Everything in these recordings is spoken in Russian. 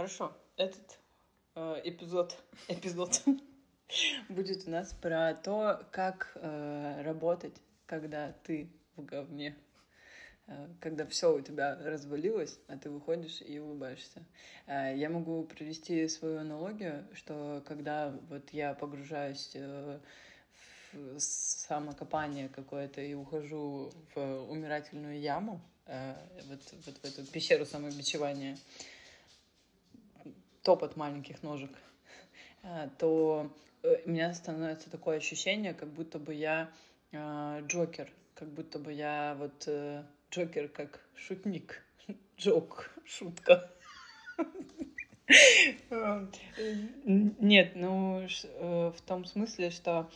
Хорошо, этот э, эпизод, эпизод будет у нас про то, как э, работать, когда ты в говне, э, когда все у тебя развалилось, а ты выходишь и улыбаешься. Э, я могу привести свою аналогию, что когда вот я погружаюсь э, в самокопание какое-то и ухожу в умирательную яму, э, вот, вот в эту пещеру самобичевания, топот маленьких ножек, э, то э, у меня становится такое ощущение, как будто бы я э, Джокер, как будто бы я вот Джокер как шутник, Джок, шутка. Нет, ну в том смысле, что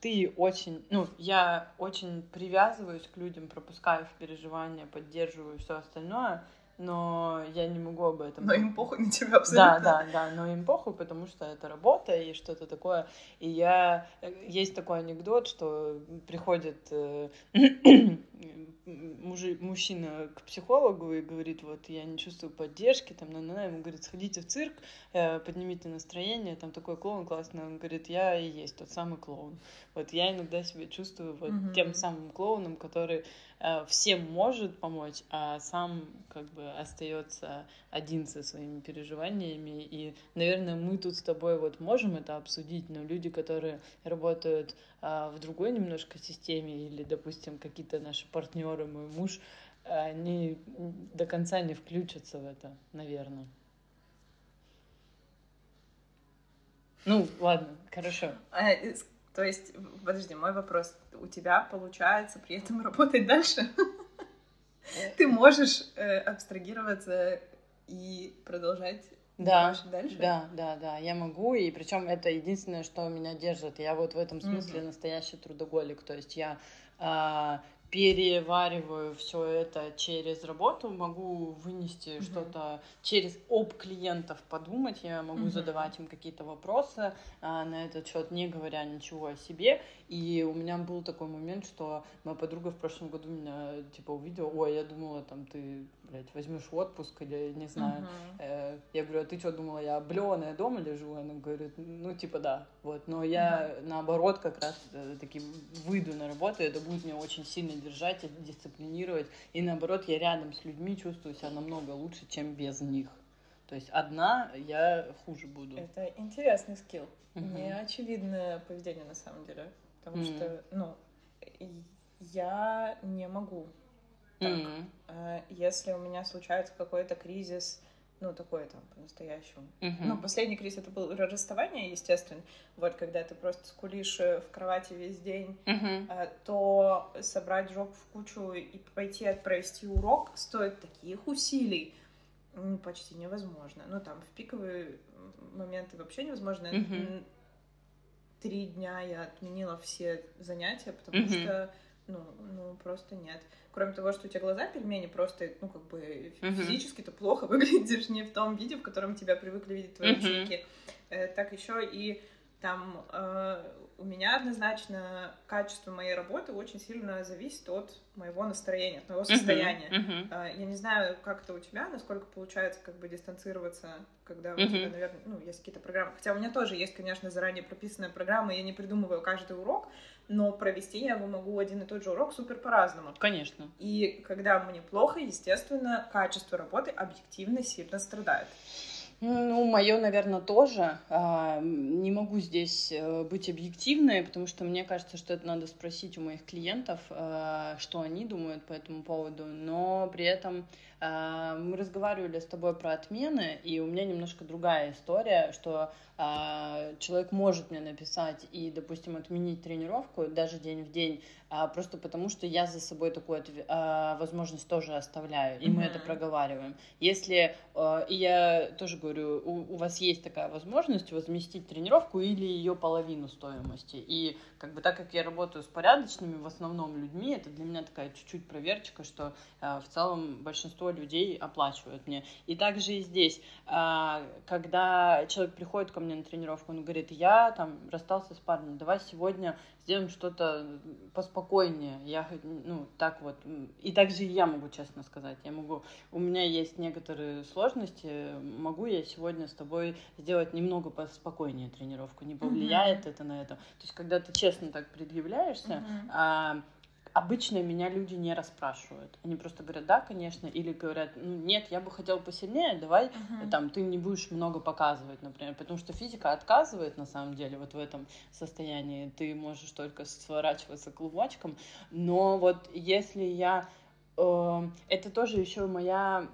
ты очень, ну я очень привязываюсь к людям, пропускаю в переживания, поддерживаю все остальное, но я не могу об этом. Но им похуй на тебя абсолютно. Да, да, да, но им похуй, потому что это работа и что-то такое. И я... Э, есть такой анекдот, что приходит э, мужи, мужчина к психологу и говорит, вот, я не чувствую поддержки, там, на, на, ему говорит, сходите в цирк, э, поднимите настроение, там такой клоун классный, он говорит, я и есть тот самый клоун. Вот я иногда себя чувствую вот mm-hmm. тем самым клоуном, который Э, всем может помочь, а сам как бы остается один со своими переживаниями. И, наверное, мы тут с тобой вот можем это обсудить, но люди, которые работают а, в другой немножко системе, или, допустим, какие-то наши партнеры, мой муж, они до конца не включатся в это, наверное. Ну, ладно, хорошо. А, то есть, подожди, мой вопрос. У тебя получается при этом работать дальше? Ты можешь э, абстрагироваться и продолжать да, дальше? Да, да, да, я могу, и причем это единственное, что меня держит. Я вот в этом смысле mm-hmm. настоящий трудоголик, то есть я э, перевариваю все это через работу, могу вынести mm-hmm. что-то через об клиентов подумать, я могу mm-hmm. задавать им какие-то вопросы а, на этот счет, не говоря ничего о себе. И у меня был такой момент, что моя подруга в прошлом году меня типа увидела, ой, я думала, там ты, блядь, возьмешь отпуск или не знаю. Э, я говорю, а ты что думала, я облеванная дома лежу? Она говорит, ну типа да, вот. Но я mm-hmm. наоборот как раз э, таки выйду на работу, это будет меня очень сильно держать, дисциплинировать. И наоборот, я рядом с людьми чувствую себя намного лучше, чем без них. То есть одна я хуже буду. Это интересный скилл. Угу. Не очевидное поведение на самом деле. Потому mm что, ну, я не могу так. mm Если у меня случается какой-то кризис, ну, такой там по-настоящему. Mm-hmm. Ну, последний кризис это был расставание, естественно. Вот, когда ты просто скулишь э, в кровати весь день, mm-hmm. то собрать жопу в кучу и пойти провести урок стоит таких усилий, ну, почти невозможно. Ну, там, в пиковые моменты вообще невозможно. Mm-hmm. Три дня я отменила все занятия, потому mm-hmm. что, ну, ну, просто нет. Кроме того, что у тебя глаза пельмени, просто, ну, как бы физически ты плохо выглядишь не в том виде, в котором тебя привыкли видеть твои ученики, э, так еще и там э, у меня однозначно качество моей работы очень сильно зависит от моего настроения, от моего состояния. Uh-huh, uh-huh. Я не знаю, как это у тебя, насколько получается как бы дистанцироваться, когда uh-huh. у тебя, наверное, ну, есть какие-то программы. Хотя у меня тоже есть, конечно, заранее прописанная программа, я не придумываю каждый урок, но провести я его могу один и тот же урок супер по-разному. Конечно. И когда мне плохо, естественно, качество работы объективно сильно страдает. Ну, мое, наверное, тоже. А, не могу здесь э, быть объективной, потому что мне кажется, что это надо спросить у моих клиентов, э, что они думают по этому поводу. Но при этом а, мы разговаривали с тобой про отмены, и у меня немножко другая история, что а, человек может мне написать и, допустим, отменить тренировку даже день в день, а, просто потому что я за собой такую возможность тоже оставляю, и mm-hmm. мы это проговариваем. Если, и я тоже говорю, у, у вас есть такая возможность возместить тренировку или ее половину стоимости, и как бы так как я работаю с порядочными, в основном людьми, это для меня такая чуть-чуть проверочка, что в целом большинство людей оплачивают мне. И также и здесь, а, когда человек приходит ко мне на тренировку, он говорит, я там расстался с парнем, давай сегодня сделаем что-то поспокойнее. Я, ну, так вот. И также я могу честно сказать. Я могу, у меня есть некоторые сложности, могу я сегодня с тобой сделать немного поспокойнее тренировку, не повлияет mm-hmm. это на это. То есть, когда ты честно так предъявляешься, mm-hmm. Обычно меня люди не расспрашивают. Они просто говорят, да, конечно, или говорят, ну, нет, я бы хотел посильнее, давай, uh-huh. там, ты не будешь много показывать, например, потому что физика отказывает, на самом деле, вот в этом состоянии, ты можешь только сворачиваться клубочком, но вот если я... Э, это тоже еще моя,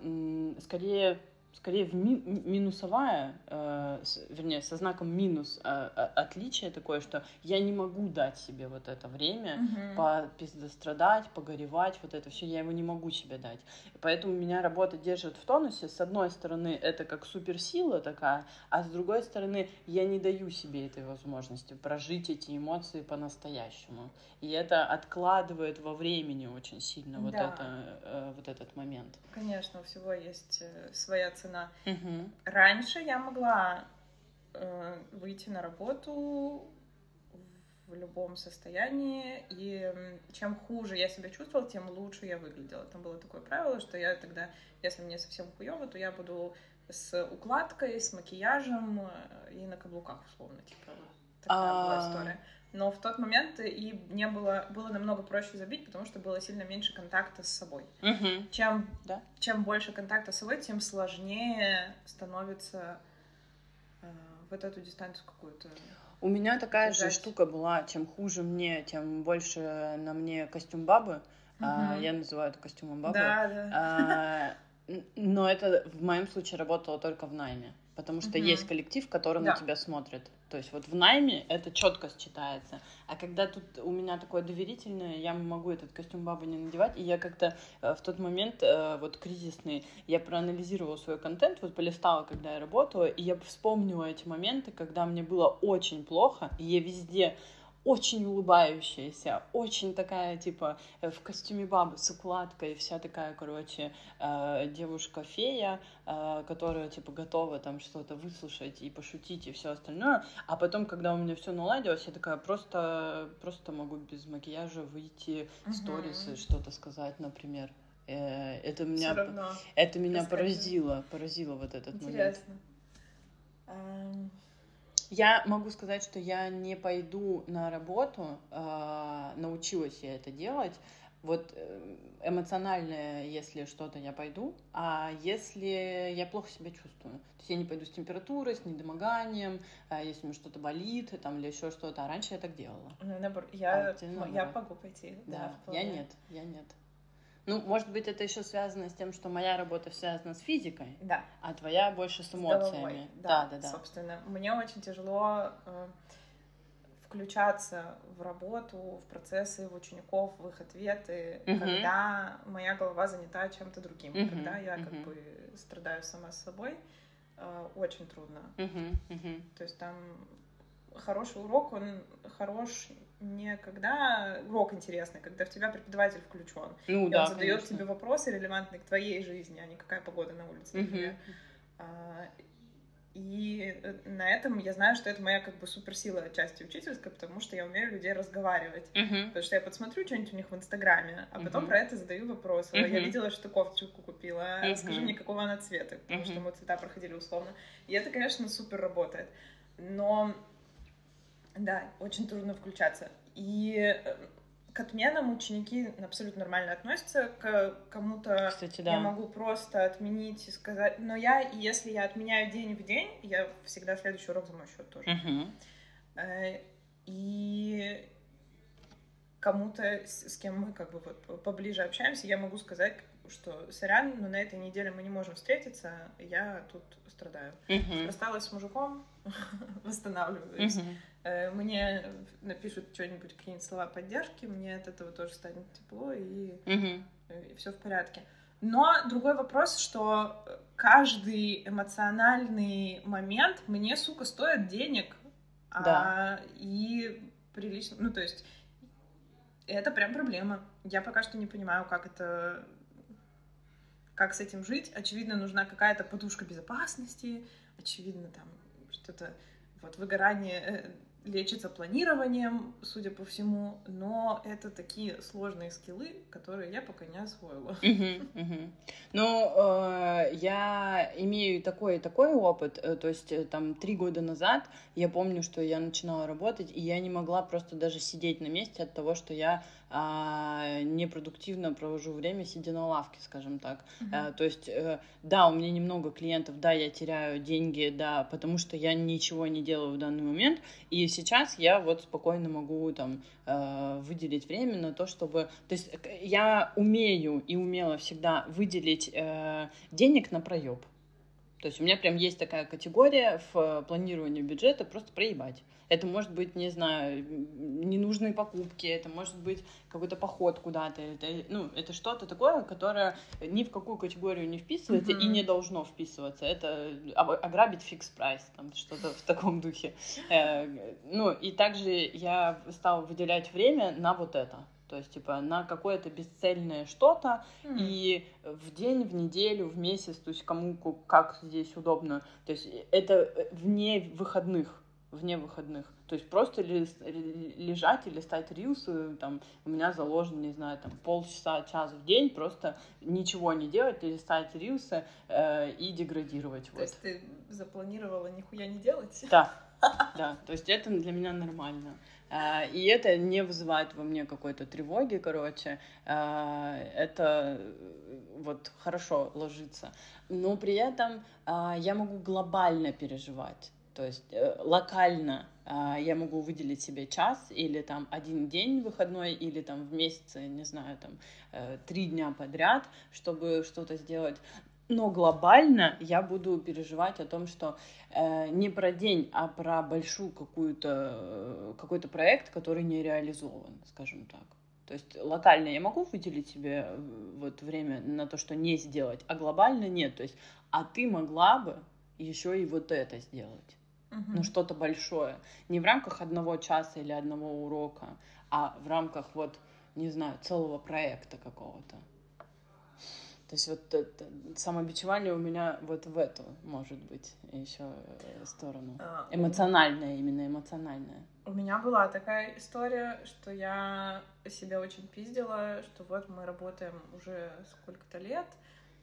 скорее, скорее в ми минусовая, э, с, вернее, со знаком минус э, отличие такое, что я не могу дать себе вот это время mm-hmm. попиздострадать, погоревать, вот это все, я его не могу себе дать. Поэтому меня работа держит в тонусе. С одной стороны, это как суперсила такая, а с другой стороны, я не даю себе этой возможности прожить эти эмоции по-настоящему. И это откладывает во времени очень сильно да. вот, это, э, вот этот момент. Конечно, у всего есть э, своя цена. Угу. Раньше я могла э, выйти на работу в любом состоянии, и чем хуже я себя чувствовала, тем лучше я выглядела. Там было такое правило, что я тогда, если мне совсем хуево, то я буду с укладкой, с макияжем э, и на каблуках, условно, типа. Такая была а. история. Но в тот момент и не было, было намного проще забить, потому что было сильно меньше контакта с собой. Угу. Чем, да? чем больше контакта с собой, тем сложнее становится э, вот эту дистанцию какую-то. У меня такая держать. же штука была, чем хуже мне, тем больше на мне костюм бабы. Угу. А, я называю это костюмом бабы. Да, да. А, но это в моем случае работало только в найме, потому что угу. есть коллектив, который да. на тебя смотрит. То есть вот в найме это четко считается. А когда тут у меня такое доверительное, я могу этот костюм бабы не надевать, и я как-то э, в тот момент э, вот кризисный, я проанализировала свой контент, вот полистала, когда я работала, и я вспомнила эти моменты, когда мне было очень плохо, и я везде очень улыбающаяся, очень такая, типа, э, в костюме бабы с укладкой, вся такая, короче, э, девушка-фея, э, которая, типа, готова там что-то выслушать и пошутить и все остальное. А потом, когда у меня все наладилось, я такая просто, просто могу без макияжа выйти в сторис и что-то сказать, например. Это меня, это меня поразило, поразило вот этот Интересно. момент. Я могу сказать, что я не пойду на работу, э, научилась я это делать. Вот э, эмоционально, если что-то, я пойду, а если я плохо себя чувствую, то есть я не пойду с температурой, с недомоганием, э, если мне что-то болит там, или еще что-то, а раньше я так делала. Ну, я, а, я могу пойти. Да, да я нет, я нет. Ну, может быть, это еще связано с тем, что моя работа связана с физикой, да. а твоя больше с эмоциями. С да, да, да, да. Собственно, мне очень тяжело э, включаться в работу, в процессы в учеников, в их ответы, uh когда моя голова занята чем-то другим, uh когда я uh как бы страдаю сама с собой, э, очень трудно. uh То есть там хороший урок, он хорош не когда урок интересный, когда в тебя преподаватель включен. Ну, и да, он задает конечно. тебе вопросы, релевантные к твоей жизни, а не какая погода на улице, например. Uh-huh. И э, на этом я знаю, что это моя как бы суперсила отчасти учительская, потому что я умею людей разговаривать. Uh-huh. Потому что я подсмотрю что-нибудь у них в Инстаграме, а потом uh-huh. про это задаю вопросы. Uh-huh. Я видела, что кофточку купила, uh-huh. скажи мне, какого она цвета, потому uh-huh. что мы цвета проходили условно. И это, конечно, супер работает. Но да, очень трудно включаться. И э, к отменам ученики абсолютно нормально относятся. К кому-то да. я могу просто отменить и сказать. Но я, если я отменяю день в день, я всегда следующий урок за мой счет тоже. Uh-huh. И кому-то, с кем мы как бы вот поближе общаемся, я могу сказать, что сорян, но на этой неделе мы не можем встретиться, я тут страдаю. Uh-huh. Рассталась с мужиком, восстанавливаюсь. Uh-huh. Мне напишут что-нибудь, какие-нибудь слова поддержки, мне от этого тоже станет тепло, и, uh-huh. и все в порядке. Но другой вопрос, что каждый эмоциональный момент мне, сука, стоит денег. Да. А, и прилично, ну, то есть, это прям проблема. Я пока что не понимаю, как это как с этим жить. Очевидно, нужна какая-то подушка безопасности, очевидно, там что-то вот выгорание э, лечится планированием, судя по всему, но это такие сложные скиллы, которые я пока не освоила. Uh-huh, я имею такой и такой опыт, э, то есть там три года назад я помню, что я начинала работать, и я не могла просто даже сидеть на месте от того, что я а, непродуктивно провожу время, сидя на лавке, скажем так. Uh-huh. А, то есть, э, да, у меня немного клиентов, да, я теряю деньги, да, потому что я ничего не делаю в данный момент, и сейчас я вот спокойно могу там э, выделить время на то, чтобы... То есть я умею и умела всегда выделить э, денег на проеб. То есть у меня прям есть такая категория в планировании бюджета просто проебать. Это может быть, не знаю, ненужные покупки, это может быть какой-то поход куда-то. Это, ну, это что-то такое, которое ни в какую категорию не вписывается mm-hmm. и не должно вписываться. Это ограбить фикс прайс, там что-то в таком духе. Э, ну, и также я стала выделять время на вот это. То есть, типа, на какое-то бесцельное что-то, mm. и в день, в неделю, в месяц, то есть кому как здесь удобно. То есть это э, вне выходных вне выходных. То есть просто лежать и листать рилсы, там, у меня заложено, не знаю, там, полчаса, час в день, просто ничего не делать, листать рилсы э, и деградировать. То вот. есть ты запланировала нихуя не делать? Да, да, то есть это для меня нормально. Uh, и это не вызывает во мне какой-то тревоги, короче. Uh, это вот хорошо ложится. Но при этом uh, я могу глобально переживать. То есть э, локально э, я могу выделить себе час или там один день выходной или там в месяце, не знаю, там э, три дня подряд, чтобы что-то сделать. Но глобально я буду переживать о том, что э, не про день, а про большую какую-то э, какой-то проект, который не реализован, скажем так. То есть локально я могу выделить себе вот время на то, что не сделать, а глобально нет. То есть, а ты могла бы еще и вот это сделать угу. ну что-то большое. Не в рамках одного часа или одного урока, а в рамках вот, не знаю, целого проекта какого-то. То есть вот это, самобичевание у меня вот в эту, может быть, еще э, сторону. А, эмоциональная, именно эмоциональная. У меня была такая история, что я себя очень пиздила, что вот мы работаем уже сколько-то лет,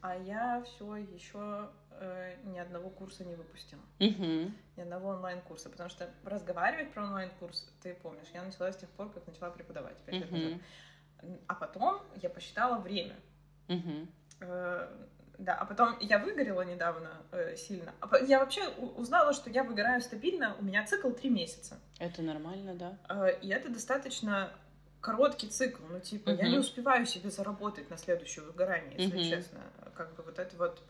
а я все еще э, ни одного курса не выпустила. Uh-huh. Ни одного онлайн-курса. Потому что разговаривать про онлайн-курс, ты помнишь, я начала с тех пор, как начала преподавать, пять uh-huh. лет назад. А потом я посчитала время. Uh-huh. Э, да, а потом я выгорела недавно э, сильно. А я вообще узнала, что я выгораю стабильно, у меня цикл три месяца. Это нормально, да? Э, и это достаточно короткий цикл, ну типа uh-huh. я не успеваю себе заработать на следующее выгорание, если uh-huh. честно. Как бы вот это вот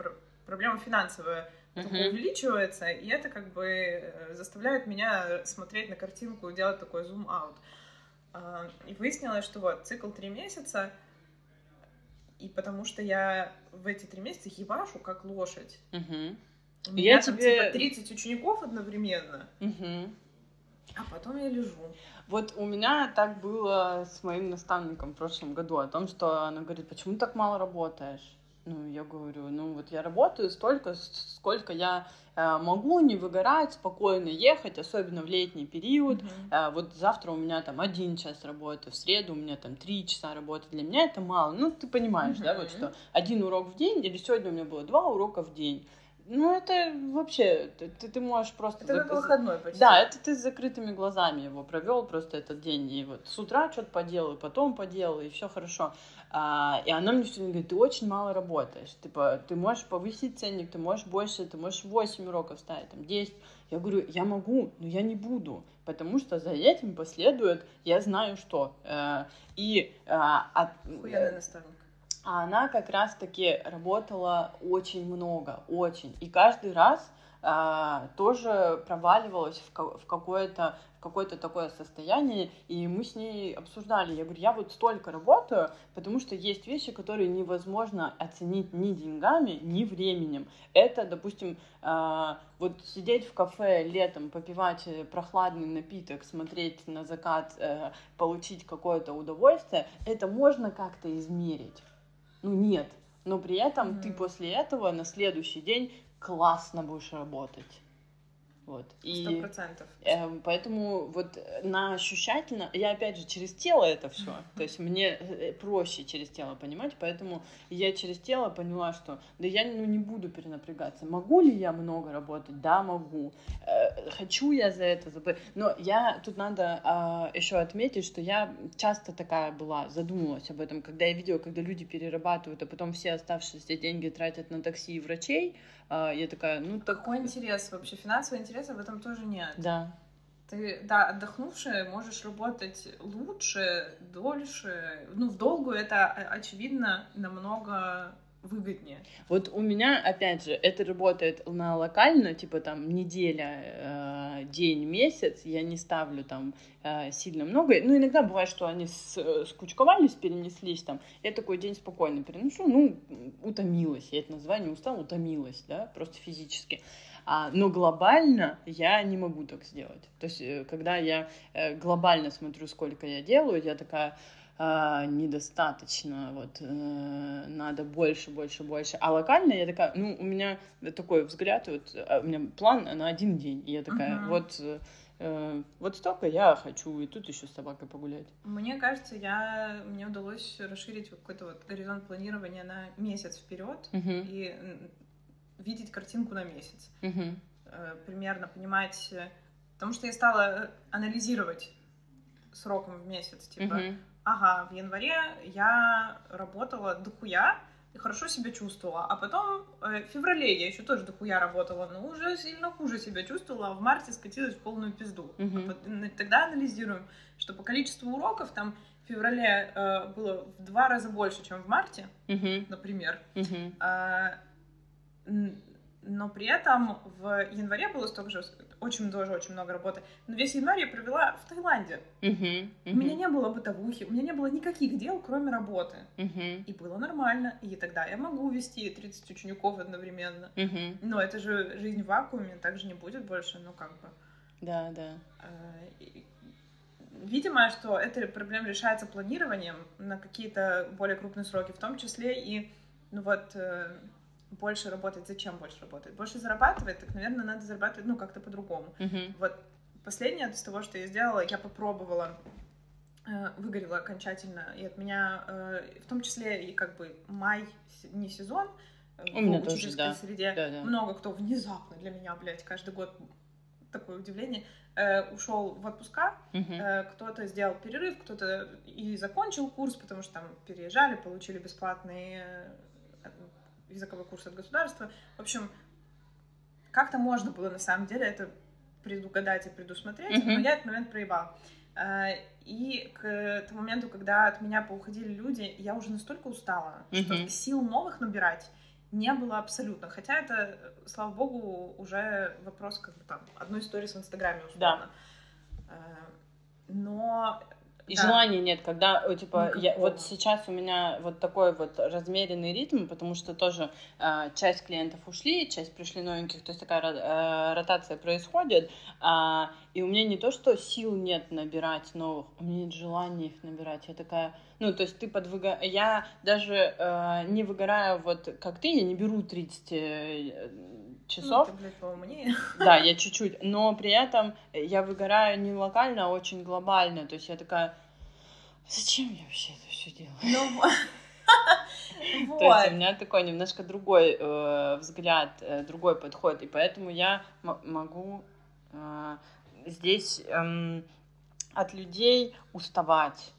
проблема финансовая uh-huh. увеличивается, и это как бы э, заставляет меня смотреть на картинку и делать такой зум-аут. А, и выяснилось, что вот цикл три месяца, и потому что я в эти три месяца ебашу как лошадь. Uh-huh. У меня я там тебе... типа 30 учеников одновременно. Uh-huh. А потом я лежу. Вот у меня так было с моим наставником в прошлом году, о том, что она говорит, почему так мало работаешь? Ну, я говорю, ну вот я работаю столько, сколько я э, могу не выгорать, спокойно ехать, особенно в летний период. Mm-hmm. Э, вот завтра у меня там один час работы, в среду у меня там три часа работы. Для меня это мало. Ну, ты понимаешь, mm-hmm. да, вот что один урок в день, или сегодня у меня было два урока в день. Ну, это вообще, ты, ты можешь просто... Это как выходной почти. Да, это ты с закрытыми глазами его провел просто этот день. И вот с утра что-то поделал, потом поделал, и все хорошо. А, и она мне все время говорит, ты очень мало работаешь. Типа, ты можешь повысить ценник, ты можешь больше, ты можешь 8 уроков ставить, там, 10. Я говорю, я могу, но я не буду, потому что за этим последует, я знаю что. Э, и... А, от... Хуяный наставник. А она как раз-таки работала очень много, очень. И каждый раз а, тоже проваливалась в, в какое-то какое-то такое состояние, и мы с ней обсуждали. Я говорю, я вот столько работаю, потому что есть вещи, которые невозможно оценить ни деньгами, ни временем. Это, допустим, э, вот сидеть в кафе летом, попивать прохладный напиток, смотреть на закат, э, получить какое-то удовольствие, это можно как-то измерить. Ну нет. но при этом mm-hmm. ты после этого на следующий день классно будешь работать. Вот. Сто процентов. Э, поэтому вот на ощущательно, я опять же через тело это все, то есть мне э, проще через тело понимать, поэтому я через тело поняла, что да я ну, не буду перенапрягаться. Могу ли я много работать? Да, могу. Э, хочу я за это забыть. Но я тут надо э, еще отметить, что я часто такая была, задумывалась об этом, когда я видела, когда люди перерабатывают, а потом все оставшиеся деньги тратят на такси и врачей, я такая, ну так... Какой интерес вообще? Интерес интереса в этом тоже нет. Да. Ты, да, отдохнувшая можешь работать лучше, дольше. Ну, в долгую это, очевидно, намного выгоднее. Вот у меня, опять же, это работает на локально, типа там неделя, э, день, месяц, я не ставлю там э, сильно много. Ну, иногда бывает, что они с, скучковались, перенеслись там. Я такой день спокойно переношу, ну, утомилась, я это название устала, утомилась, да, просто физически. А, но глобально я не могу так сделать. То есть, э, когда я э, глобально смотрю, сколько я делаю, я такая, а, недостаточно, вот, э, надо больше, больше, больше. А локально я такая, ну, у меня такой взгляд, вот, а, у меня план на один день, и я такая, uh-huh. вот, э, вот столько я хочу, и тут еще с собакой погулять. Мне кажется, я, мне удалось расширить какой-то вот горизонт планирования на месяц вперед, uh-huh. и видеть картинку на месяц. Uh-huh. Примерно понимать... Э, потому что я стала анализировать сроком в месяц. Типа, uh-huh. ага, в январе я работала дохуя, и хорошо себя чувствовала. А потом э, в феврале я еще тоже дохуя работала, но уже сильно хуже себя чувствовала, а в марте скатилась в полную пизду. Uh-huh. А тогда анализируем, что по количеству уроков там в феврале э, было в два раза больше, чем в марте, uh-huh. например. А, но при этом в январе было столько же, очень тоже очень много работы. Но весь январь я провела в Таиланде. Uh-huh, uh-huh. У меня не было бытовухи, у меня не было никаких дел, кроме работы. Uh-huh. И было нормально. И тогда я могу вести 30 учеников одновременно. Uh-huh. Но это же жизнь в вакууме, так же не будет больше, ну как бы. Да, да. А, видимо, что эта проблема решается планированием на какие-то более крупные сроки, в том числе и, ну вот, э, больше работать. Зачем больше работать? Больше зарабатывать, так, наверное, надо зарабатывать, ну, как-то по-другому. Uh-huh. Вот последнее из того, что я сделала, я попробовала, э, выгорела окончательно, и от меня, э, в том числе и как бы май не сезон, э, У в учительской тоже, да. среде, да, да. много кто внезапно для меня, блядь, каждый год такое удивление, э, ушел в отпуска, uh-huh. э, кто-то сделал перерыв, кто-то и закончил курс, потому что там переезжали, получили бесплатные языковой курс от государства. В общем, как-то можно было на самом деле это предугадать и предусмотреть, mm-hmm. но я этот момент проебала. А, и к тому моменту, когда от меня поуходили люди, я уже настолько устала, mm-hmm. что сил новых набирать не было абсолютно. Хотя это, слава богу, уже вопрос как бы там одной истории в Инстаграме условно. Да. Но и да. желания нет, когда, э, типа, я, вот сейчас у меня вот такой вот размеренный ритм, потому что тоже э, часть клиентов ушли, часть пришли новеньких, то есть такая э, ротация происходит, э, и у меня не то, что сил нет набирать новых, у меня нет желания их набирать, я такая, ну, то есть ты подвыга... Я даже э, не выгораю вот как ты, я не беру 30 э, часов. Ну, ты, блядь, поумнее. Да, я чуть-чуть. Но при этом я выгораю не локально, а очень глобально. То есть я такая, зачем я вообще это все делаю? Ну, вот. То есть у меня такой немножко другой э, взгляд, э, другой подход, и поэтому я могу э, здесь э, от людей уставать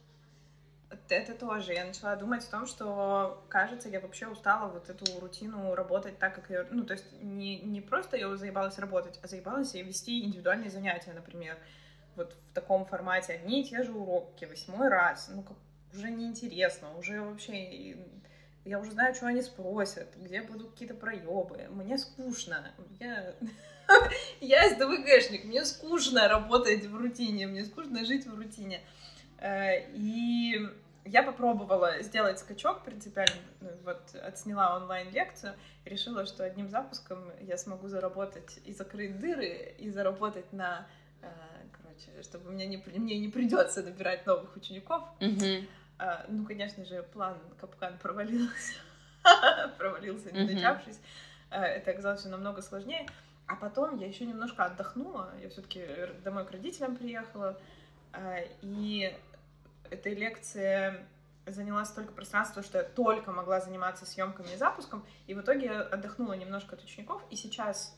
это тоже. Я начала думать о том, что, кажется, я вообще устала вот эту рутину работать так, как я... Ну, то есть не, не просто я заебалась работать, а заебалась я вести индивидуальные занятия, например. Вот в таком формате одни и те же уроки, восьмой раз. Ну, как уже неинтересно, уже вообще... Я уже знаю, что они спросят, где будут какие-то проебы. Мне скучно. Я... Я СДВГшник, мне скучно работать в рутине, мне скучно жить в рутине. Э, и я попробовала сделать скачок принципиально, ну, вот отсняла онлайн-лекцию, решила, что одним запуском я смогу заработать и закрыть дыры, и заработать на, э, короче, чтобы мне не, мне не придется набирать новых учеников. Mm-hmm. Ну, конечно же, план капкан провалился. провалился, не начавшись. Это оказалось все намного сложнее. А потом я еще немножко отдохнула. Я все-таки домой к родителям приехала. И этой лекции заняла столько пространства, что я только могла заниматься съемками и запуском. И в итоге отдохнула немножко от учеников. И сейчас,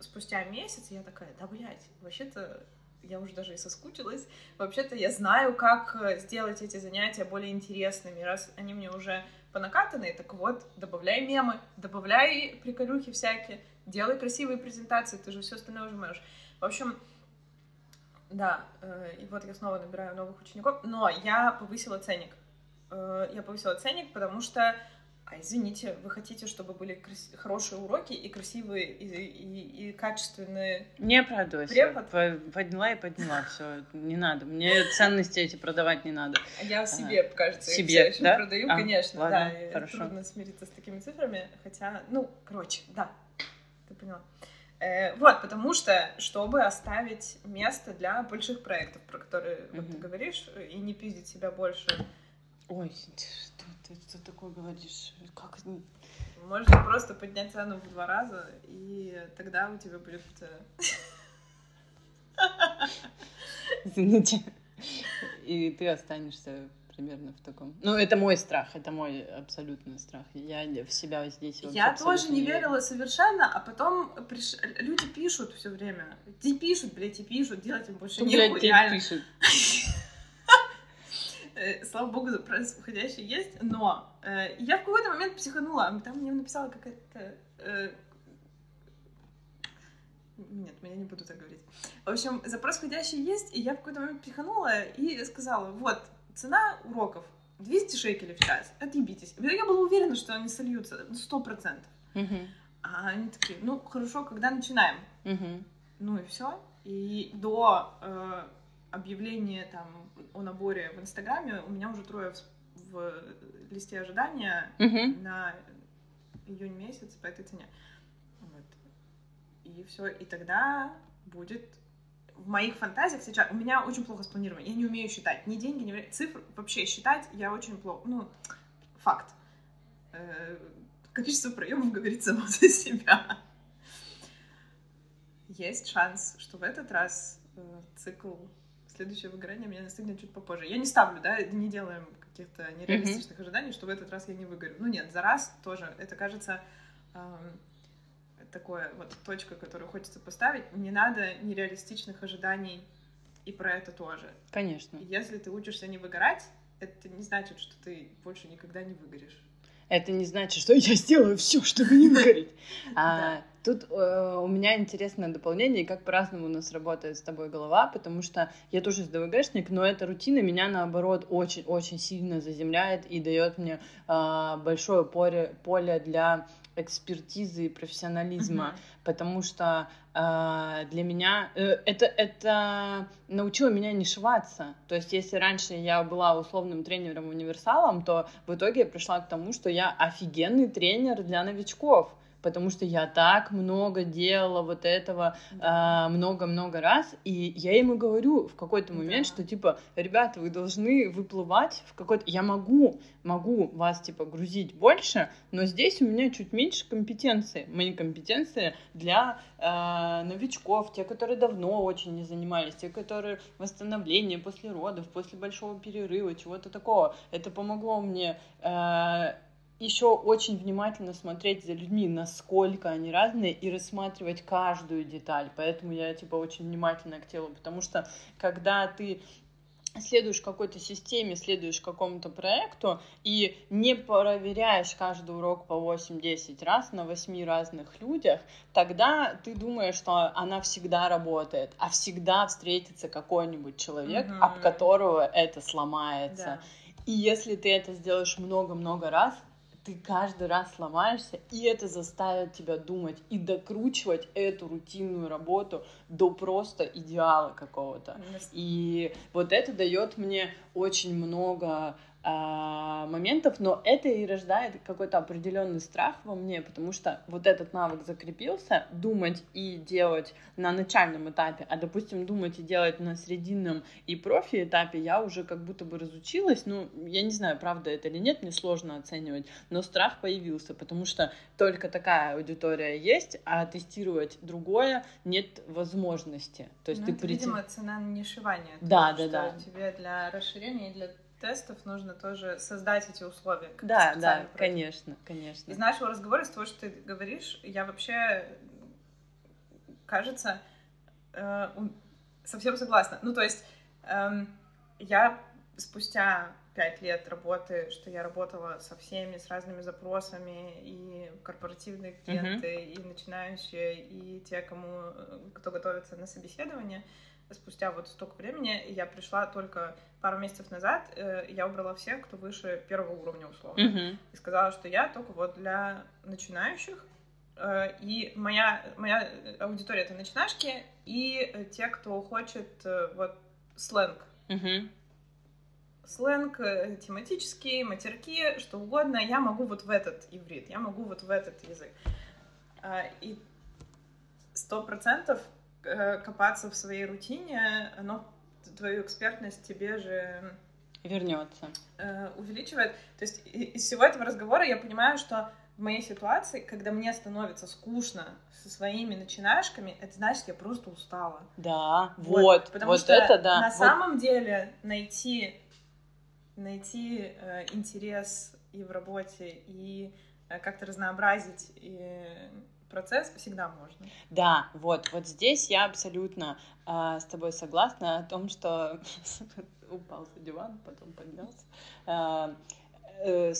спустя месяц, я такая, да, блядь, вообще-то я уже даже и соскучилась. Вообще-то я знаю, как сделать эти занятия более интересными. Раз они мне уже понакатанные, так вот, добавляй мемы, добавляй приколюхи всякие, делай красивые презентации, ты же все остальное уже можешь. В общем, да, э, и вот я снова набираю новых учеников, но я повысила ценник. Э, я повысила ценник, потому что а извините, вы хотите, чтобы были крас... хорошие уроки и красивые и, и, и качественные. Не оправдывайся. Препод? Подняла и подняла. Все, не надо. Мне ценности эти продавать не надо. Я в себе, а, кажется, себе, их да? продаю, а, конечно. Ладно, да, хорошо. трудно смириться с такими цифрами, хотя, ну, короче, да, ты поняла. Э, вот, потому что, чтобы оставить место для больших проектов, про которые mm-hmm. вот ты говоришь, и не пиздить себя больше. Ой, ты что такое говоришь? Как... Можно просто поднять цену в два раза, и тогда у тебя будет... Э, Извините. И ты останешься примерно в таком. Ну, это мой страх, это мой абсолютный страх. Я в себя здесь Я тоже не верила совершенно, а потом приш... люди пишут все время. Те пишут, блядь, и пишут, делать им больше нехуй, реально. пишут. Э, слава богу, происходящее есть, но э, я в какой-то момент психанула, там мне написала какая-то... Э, нет, меня не буду так говорить. В общем, запрос входящий есть, и я в какой-то момент психанула и сказала, вот, цена уроков 200 шекелей в час, отъебитесь. Я была уверена, что они сольются, сто процентов. А они такие, ну, хорошо, когда начинаем? Ну и все. И до э, объявление там о наборе в Инстаграме, у меня уже трое в, в листе ожидания uh-huh. на июнь месяц по этой цене. Вот. И все, и тогда будет в моих фантазиях сейчас у меня очень плохо спланировано. Я не умею считать ни деньги, ни цифр. Вообще считать я очень плохо. Ну, факт. Э, количество проемов говорит само за себя. Есть шанс, что в этот раз э, цикл следующее выгорание меня настигнет чуть попозже. Я не ставлю, да, не делаем каких-то нереалистичных mm-hmm. ожиданий, что в этот раз я не выгорю. Ну нет, за раз тоже. Это кажется эм, такое вот точка, которую хочется поставить. Не надо нереалистичных ожиданий и про это тоже. Конечно. Если ты учишься не выгорать, это не значит, что ты больше никогда не выгоришь. Это не значит, что я сделаю все, чтобы не выгореть. А, Тут э, у меня интересное дополнение, как по-разному у нас работает с тобой голова, потому что я тоже СДВГшник, но эта рутина меня, наоборот, очень-очень сильно заземляет и дает мне э, большое поле, поле для экспертизы и профессионализма, mm-hmm. потому что э, для меня э, это, это научило меня не шиваться. То есть, если раньше я была условным тренером-универсалом, то в итоге я пришла к тому, что я офигенный тренер для новичков потому что я так много делала вот этого а, много-много да. раз, и я ему говорю в какой-то момент, да. что типа, ребята, вы должны выплывать в какой-то... Я могу, могу вас типа грузить больше, но здесь у меня чуть меньше компетенции. Мои компетенции для э, новичков, те, которые давно очень не занимались, те, которые восстановление после родов, после большого перерыва, чего-то такого. Это помогло мне э, еще очень внимательно смотреть за людьми, насколько они разные, и рассматривать каждую деталь. Поэтому я, типа, очень внимательна к телу, потому что, когда ты следуешь какой-то системе, следуешь какому-то проекту и не проверяешь каждый урок по 8-10 раз на 8 разных людях, тогда ты думаешь, что она всегда работает, а всегда встретится какой-нибудь человек, mm-hmm. об которого это сломается. Да. И если ты это сделаешь много-много раз, ты каждый раз сломаешься, и это заставит тебя думать и докручивать эту рутинную работу до просто идеала какого-то. И вот это дает мне очень много моментов, но это и рождает какой-то определенный страх во мне, потому что вот этот навык закрепился, думать и делать на начальном этапе, а, допустим, думать и делать на срединном и профи этапе я уже как будто бы разучилась, ну, я не знаю, правда это или нет, мне сложно оценивать, но страх появился, потому что только такая аудитория есть, а тестировать другое нет возможности. То есть ну, ты это, прийти... видимо, цена на нишевание. Да, да, да. Тебе для расширения и для тестов нужно тоже создать эти условия. Да, да, проект. конечно, конечно. Из нашего разговора, из того, что ты говоришь, я вообще, кажется, э, совсем согласна. Ну, то есть э, я спустя пять лет работы, что я работала со всеми, с разными запросами, и корпоративные клиенты, mm-hmm. и начинающие, и те, кому, э, кто готовится на собеседование, спустя вот столько времени, я пришла только пару месяцев назад, э, я убрала всех, кто выше первого уровня условно. Mm-hmm. И сказала, что я только вот для начинающих, э, и моя, моя аудитория — это начинашки, и те, кто хочет э, вот сленг. Mm-hmm. Сленг э, тематический, матерки, что угодно. Я могу вот в этот иврит, я могу вот в этот язык. Э, и сто процентов Э, копаться в своей рутине, оно твою экспертность тебе же вернется, э, увеличивает. То есть из всего этого разговора я понимаю, что в моей ситуации, когда мне становится скучно со своими начинашками, это значит, я просто устала. Да, вот, вот потому вот что это да. На вот. самом деле найти найти э, интерес и в работе и э, как-то разнообразить и процесс всегда можно. Да, вот, вот здесь я абсолютно э, с тобой согласна о том, что упал за диван, потом поднялся. Э, э,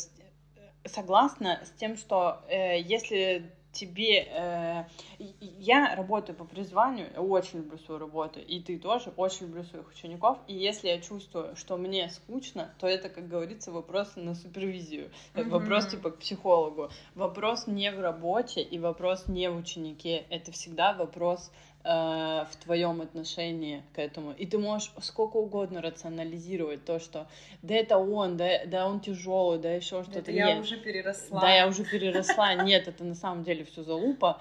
согласна с тем, что э, если тебе... Э, я работаю по призванию, очень люблю свою работу, и ты тоже очень люблю своих учеников, и если я чувствую, что мне скучно, то это, как говорится, вопрос на супервизию, mm-hmm. вопрос типа к психологу. Вопрос не в работе и вопрос не в ученике, это всегда вопрос в твоем отношении к этому. И ты можешь сколько угодно рационализировать то, что да это он, да, да он тяжелый, да еще что-то. Это я уже переросла. Да, я уже переросла. Нет, это на самом деле все залупа.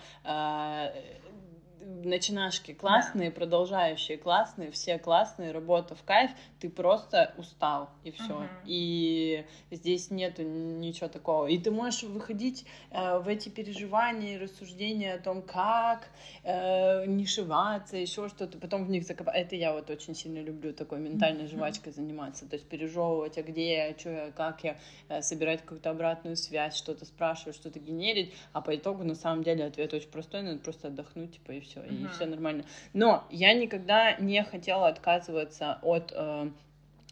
Начинашки классные, да. продолжающие классные, все классные, работа в кайф, ты просто устал, и все. Угу. И здесь нету ничего такого. И ты можешь выходить э, в эти переживания и рассуждения о том, как э, нишеваться, еще что-то, потом в них закопать. Это я вот очень сильно люблю такой ментальной жвачкой заниматься, то есть пережевывать, а где я, что я, как я, э, собирать какую-то обратную связь, что-то спрашивать, что-то генерить, а по итогу на самом деле ответ очень простой, надо просто отдохнуть, типа, и все, и все нормально. Но я никогда не хотела отказываться от э,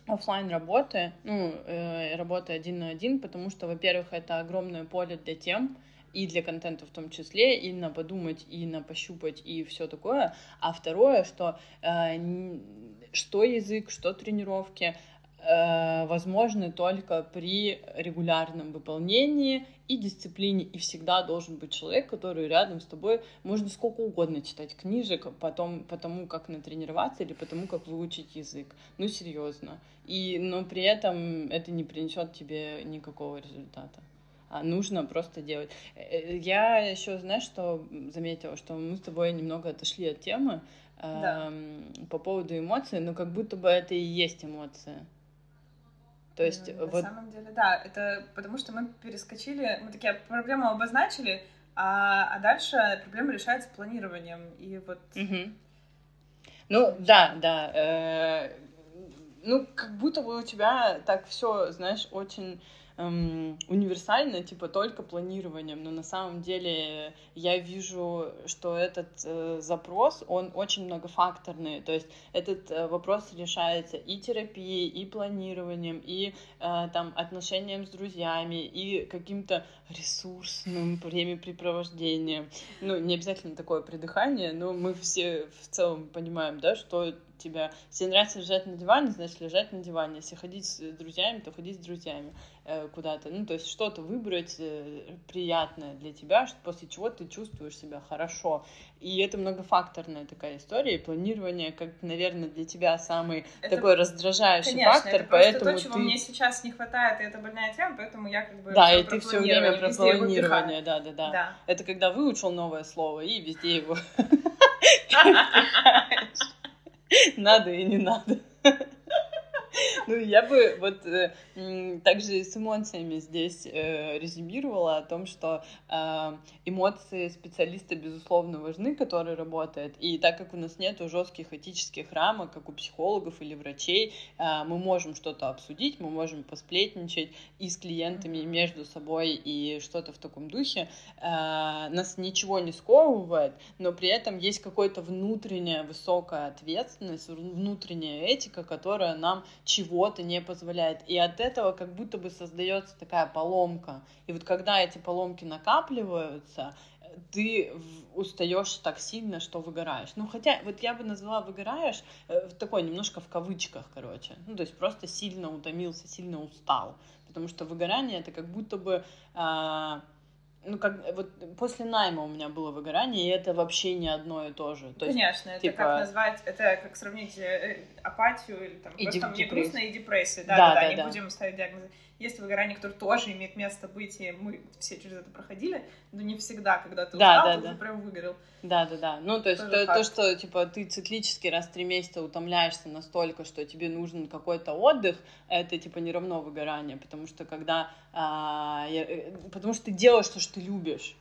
офлайн работы, ну, э, работы один на один, потому что, во-первых, это огромное поле для тем, и для контента в том числе, и на подумать, и на пощупать, и все такое. А второе, что э, что язык, что тренировки, возможны только при регулярном выполнении и дисциплине. И всегда должен быть человек, который рядом с тобой. Можно сколько угодно читать книжек потом, потому как натренироваться или потому как выучить язык. Ну, серьезно. И, но при этом это не принесет тебе никакого результата. А нужно просто делать. Э, я еще, знаешь, что заметила, что мы с тобой немного отошли от темы да. э, по поводу эмоций, но как будто бы это и есть эмоции. То есть На вот... самом деле, да, это потому что мы перескочили, мы такие проблему обозначили, а, а дальше проблема решается планированием. И вот... Угу. Ну, да, да. Э, ну, как будто бы у тебя так все, знаешь, очень эм, универсально, типа только планированием, но на самом деле я вижу, что этот э, запрос, он очень многофакторный, то есть этот э, вопрос решается и терапией, и планированием, и э, там отношением с друзьями, и каким-то ресурсным времяпрепровождением. Ну, не обязательно такое придыхание, но мы все в целом понимаем, да, что тебя... Если нравится лежать на диване, значит лежать на диване. Если ходить с друзьями, то ходить с друзьями э, куда-то. Ну, то есть что-то выбрать э, приятное для тебя, после чего ты чувствуешь себя хорошо. И это многофакторная такая история, и планирование, как, наверное, для тебя самый это, такой раздражающий конечно, фактор, это поэтому то, чего ты... мне сейчас не хватает, и это больная тема, поэтому я как бы... Да, и ты все время про планирование, да, да, да, да. Это когда выучил новое слово и везде его надо и не надо. Ну, я бы вот э, также с эмоциями здесь э, резюмировала о том, что э, эмоции специалиста, безусловно, важны, который работает. И так как у нас нет жестких этических рамок, как у психологов или врачей, э, мы можем что-то обсудить, мы можем посплетничать и с клиентами, и между собой, и что-то в таком духе. Э, нас ничего не сковывает, но при этом есть какая-то внутренняя высокая ответственность, внутренняя этика, которая нам чего-то не позволяет. И от этого как будто бы создается такая поломка. И вот когда эти поломки накапливаются, ты устаешь так сильно, что выгораешь. Ну, хотя, вот я бы назвала выгораешь э, такой немножко в кавычках, короче. Ну, то есть просто сильно утомился, сильно устал. Потому что выгорание это как будто бы а, ну, как вот после найма у меня было выгорание, и это вообще не одно и то же. То Конечно, есть, это типа... как назвать, это как сравнить э, апатию или там и просто мне грустно и депрессию. Да, да, да, да, да, не да. будем ставить диагнозы. Есть выгорание, которое тоже имеет место быть, и мы все через это проходили, но не всегда, когда ты устал, да, ты да. прям выгорел. Да, да, да. Ну, то есть то, то, что, типа, ты циклически раз в три месяца утомляешься настолько, что тебе нужен какой-то отдых, это, типа, не равно выгорание, потому что когда... А, я, э, потому что ты делаешь то, что ты любишь.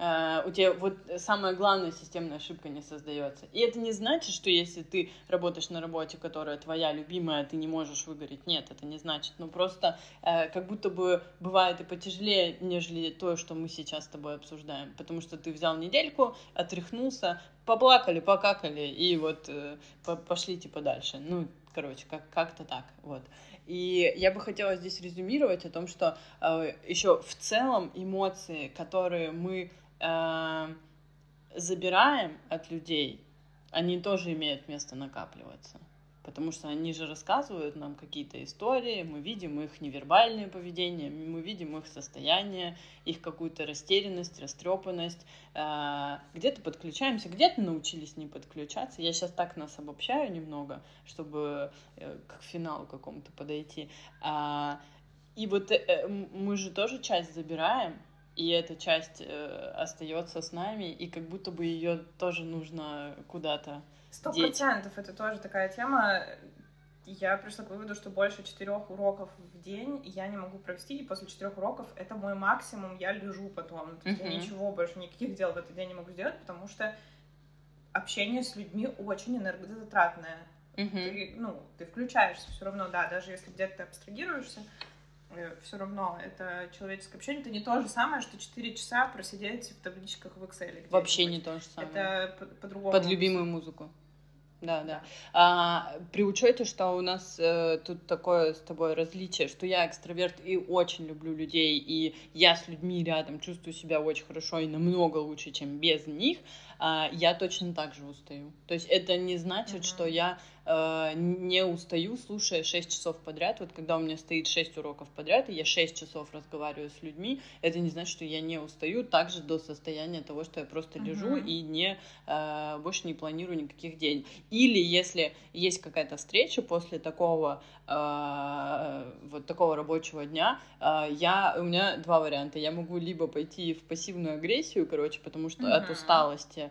Uh, у тебя вот самая главная системная ошибка не создается. И это не значит, что если ты работаешь на работе, которая твоя любимая, ты не можешь выгореть. Нет, это не значит. Ну просто uh, как будто бы бывает и потяжелее, нежели то, что мы сейчас с тобой обсуждаем. Потому что ты взял недельку, отряхнулся, поплакали, покакали, и вот uh, пошли типа дальше. Ну, короче, как- как-то так, вот. И я бы хотела здесь резюмировать о том, что э, еще в целом эмоции, которые мы э, забираем от людей, они тоже имеют место накапливаться. Потому что они же рассказывают нам какие-то истории, мы видим их невербальное поведение, мы видим их состояние, их какую-то растерянность, растрепанность. Э, где-то подключаемся, где-то научились не подключаться. Я сейчас так нас обобщаю немного, чтобы э, к финалу какому-то подойти. А, и вот э, мы же тоже часть забираем, и эта часть э, остается с нами, и как будто бы ее тоже нужно куда-то. Сто процентов это тоже такая тема. Я пришла к выводу, что больше четырех уроков в день я не могу провести, и после четырех уроков это мой максимум, я лежу потом. То есть uh-huh. я ничего больше, никаких дел в этот день не могу сделать, потому что общение с людьми очень энергозатратное. Uh-huh. Ты, ну, ты включаешься все равно, да, даже если где-то ты абстрагируешься, все равно это человеческое общение. Это не то же самое, что 4 часа просидеть в табличках в Excel. Вообще не то же самое. Это по-другому. Под любимую музыку. Да, да. А, при учете, что у нас э, тут такое с тобой различие, что я экстраверт и очень люблю людей, и я с людьми рядом чувствую себя очень хорошо и намного лучше, чем без них, э, я точно так же устаю. То есть это не значит, mm-hmm. что я Э, не устаю, слушая 6 часов подряд. Вот когда у меня стоит 6 уроков подряд, и я 6 часов разговариваю с людьми, это не значит, что я не устаю также до состояния того, что я просто лежу uh-huh. и не, э, больше не планирую никаких дней. Или если есть какая-то встреча после такого э, вот такого рабочего дня, я, у меня два варианта. Я могу либо пойти в пассивную агрессию, короче, потому что uh-huh. от усталости,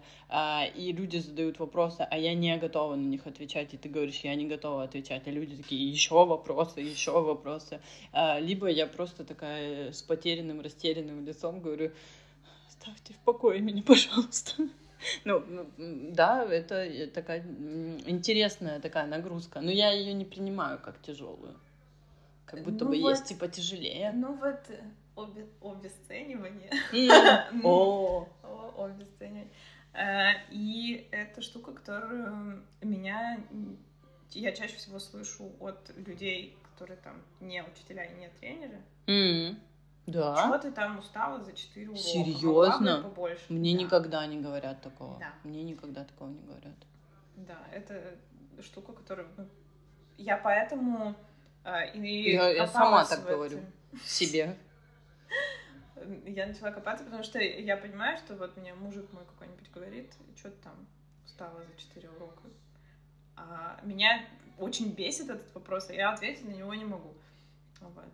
и люди задают вопросы, а я не готова на них отвечать, и ты говоришь, я не готова отвечать, а люди такие, еще вопросы, еще вопросы. А, либо я просто такая с потерянным, растерянным лицом говорю, оставьте в покое меня, пожалуйста. Ну, да, это такая интересная такая нагрузка, но я ее не принимаю как тяжелую. Как будто ну бы вот, есть типа тяжелее. Ну вот обе, обесценивание. Обесценивание. Э, и это штука, которую меня я чаще всего слышу от людей, которые там не учителя и не тренеры. Mm. Да. Что ты там устала за 4 урока? Серьезно? Мне да. никогда не говорят такого. Да. Мне никогда такого не говорят. да, это штука, которую ну, я поэтому э, и я, я сама так говорю себе. Я начала копаться, потому что я понимаю, что вот мне мужик мой какой-нибудь говорит, что ты там устала за четыре урока. А меня очень бесит этот вопрос, и я ответить на него не могу. Вот.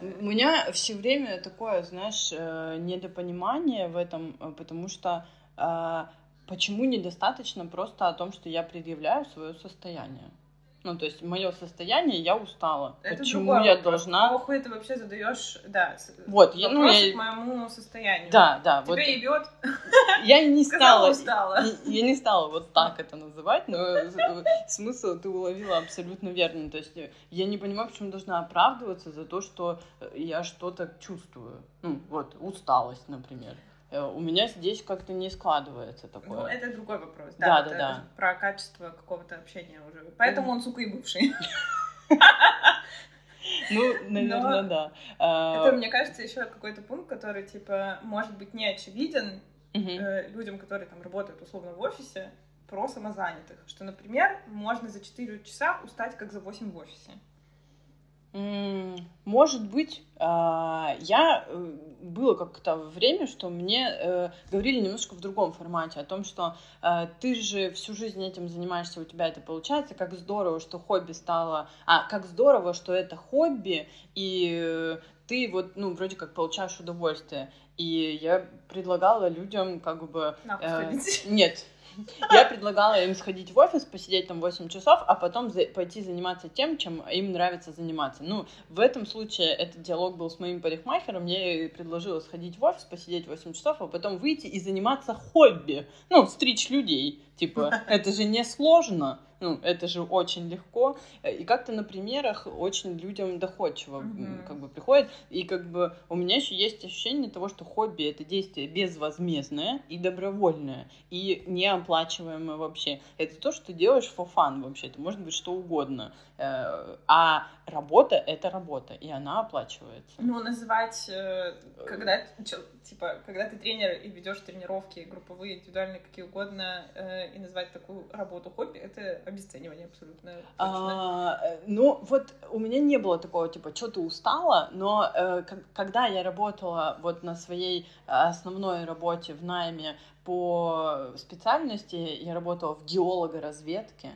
У меня все время такое, знаешь, э, недопонимание в этом, э, потому что э, почему недостаточно просто о том, что я предъявляю свое состояние? Ну, то есть мое состояние, я устала. Это Почему я вопрос. должна? Хуя ты вообще задаешь, да, вот, я, ну, я... к моему состоянию. Да, да. Тебя вот... ебет. Я не стала. устала. Я не стала вот так это называть, но смысл ты уловила абсолютно верно. То есть я не понимаю, почему должна оправдываться за то, что я что-то чувствую. Ну, вот, усталость, например. Э, у меня здесь как-то не складывается такое. Ну, это другой вопрос. Да, да, да, да. Про качество какого-то общения уже. Поэтому он, сука, и бывший. Ну, наверное, да. А, это, мне кажется, еще какой-то пункт, который, типа, может быть не очевиден э, людям, которые там работают условно в офисе, про самозанятых. Что, например, можно за 4 часа устать, как за 8 в офисе. Может быть, а, я э, было как-то время, что мне э, говорили немножко в другом формате о том, что э, ты же всю жизнь этим занимаешься, у тебя это получается, как здорово, что хобби стало, а как здорово, что это хобби, и ты вот, ну, вроде как получаешь удовольствие. И я предлагала людям как бы... Э, нет, я предлагала им сходить в офис, посидеть там 8 часов, а потом за, пойти заниматься тем, чем им нравится заниматься. Ну, в этом случае этот диалог был с моим парикмахером. Я предложила сходить в офис, посидеть 8 часов, а потом выйти и заниматься хобби. Ну, стричь людей. Типа, это же не сложно. Ну, это же очень легко. И как-то на примерах очень людям доходчиво mm-hmm. как бы приходит. И как бы у меня еще есть ощущение того, что хобби — это действие безвозмездное и добровольное, и неоплачиваемое вообще. Это то, что ты делаешь for fun вообще. Это может быть что угодно. Э, а работа — это работа, и она оплачивается. Ну, называть, э, когда, типа, когда ты тренер и ведешь тренировки групповые, индивидуальные, какие угодно, э, и называть такую работу хобби, это обесценивание абсолютно. А, ну, вот у меня не было такого, типа, что ты устала, но э, когда я работала вот на своей основной работе в найме по специальности, я работала в геологоразведке,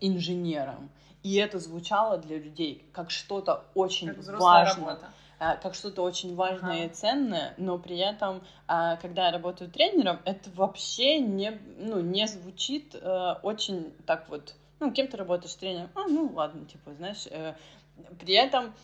инженером. И это звучало для людей как что-то очень как важное. Работа э, как что-то очень важное ага. и ценное, но при этом, э, когда я работаю тренером, это вообще не, ну, не звучит э, очень так вот, ну, кем ты работаешь тренером? А, ну, ладно, типа, знаешь, при этом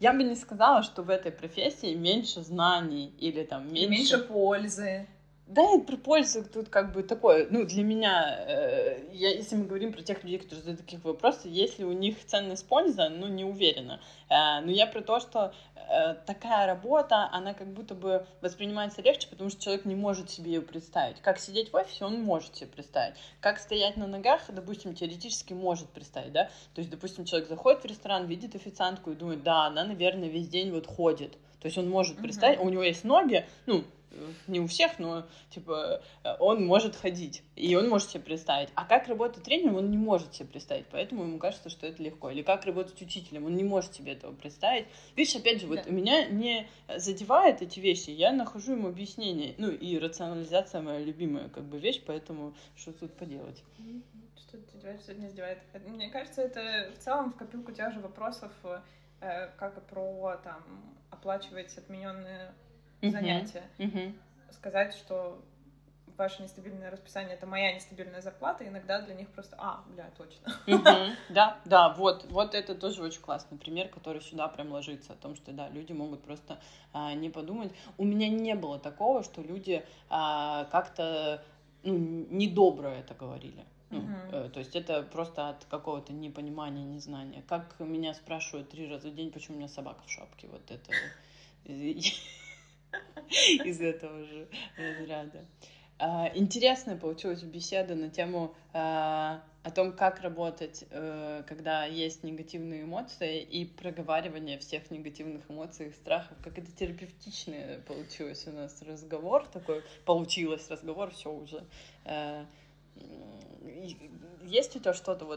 я бы не сказала, что в этой профессии меньше знаний или там меньше... Меньше пользы. Да, это пользу тут как бы такое, ну, для меня, э, я, если мы говорим про тех людей, которые задают таких вопросов, если у них ценность польза, ну, не уверена. Э, но я про то, что э, такая работа, она как будто бы воспринимается легче, потому что человек не может себе ее представить. Как сидеть в офисе, он может себе представить. Как стоять на ногах, допустим, теоретически может представить, да? То есть, допустим, человек заходит в ресторан, видит официантку и думает, да, она, наверное, весь день вот ходит. То есть он может представить, mm-hmm. у него есть ноги, ну, не у всех, но, типа, он может ходить, и он может себе представить. А как работать тренером, он не может себе представить, поэтому ему кажется, что это легко. Или как работать учителем, он не может себе этого представить. Видишь, опять же, вот да. меня не задевает эти вещи, я нахожу ему объяснение. Ну, и рационализация моя любимая, как бы, вещь, поэтому что тут поделать? Что задевает, что не задевает. Мне кажется, это в целом в копилку тех же вопросов, э, как и про, там, оплачивать отмененные uh-huh. занятия. Uh-huh. Сказать, что ваше нестабильное расписание это моя нестабильная зарплата, иногда для них просто, а, бля, точно. Uh-huh. Да, да, вот, вот это тоже очень классный пример, который сюда прям ложится, о том, что, да, люди могут просто а, не подумать. У меня не было такого, что люди а, как-то, ну, недобро это говорили. Ну, э, то есть это просто от какого-то непонимания, незнания. Как меня спрашивают три раза в день, почему у меня собака в шапке. Вот это из этого же разряда. А, интересная получилась беседа на тему а, о том, как работать, э, когда есть негативные эмоции и проговаривание всех негативных эмоций и страхов. Как это терапевтичный получилось у нас разговор такой. Получилось разговор, все уже. Э, есть у тебя что-то вот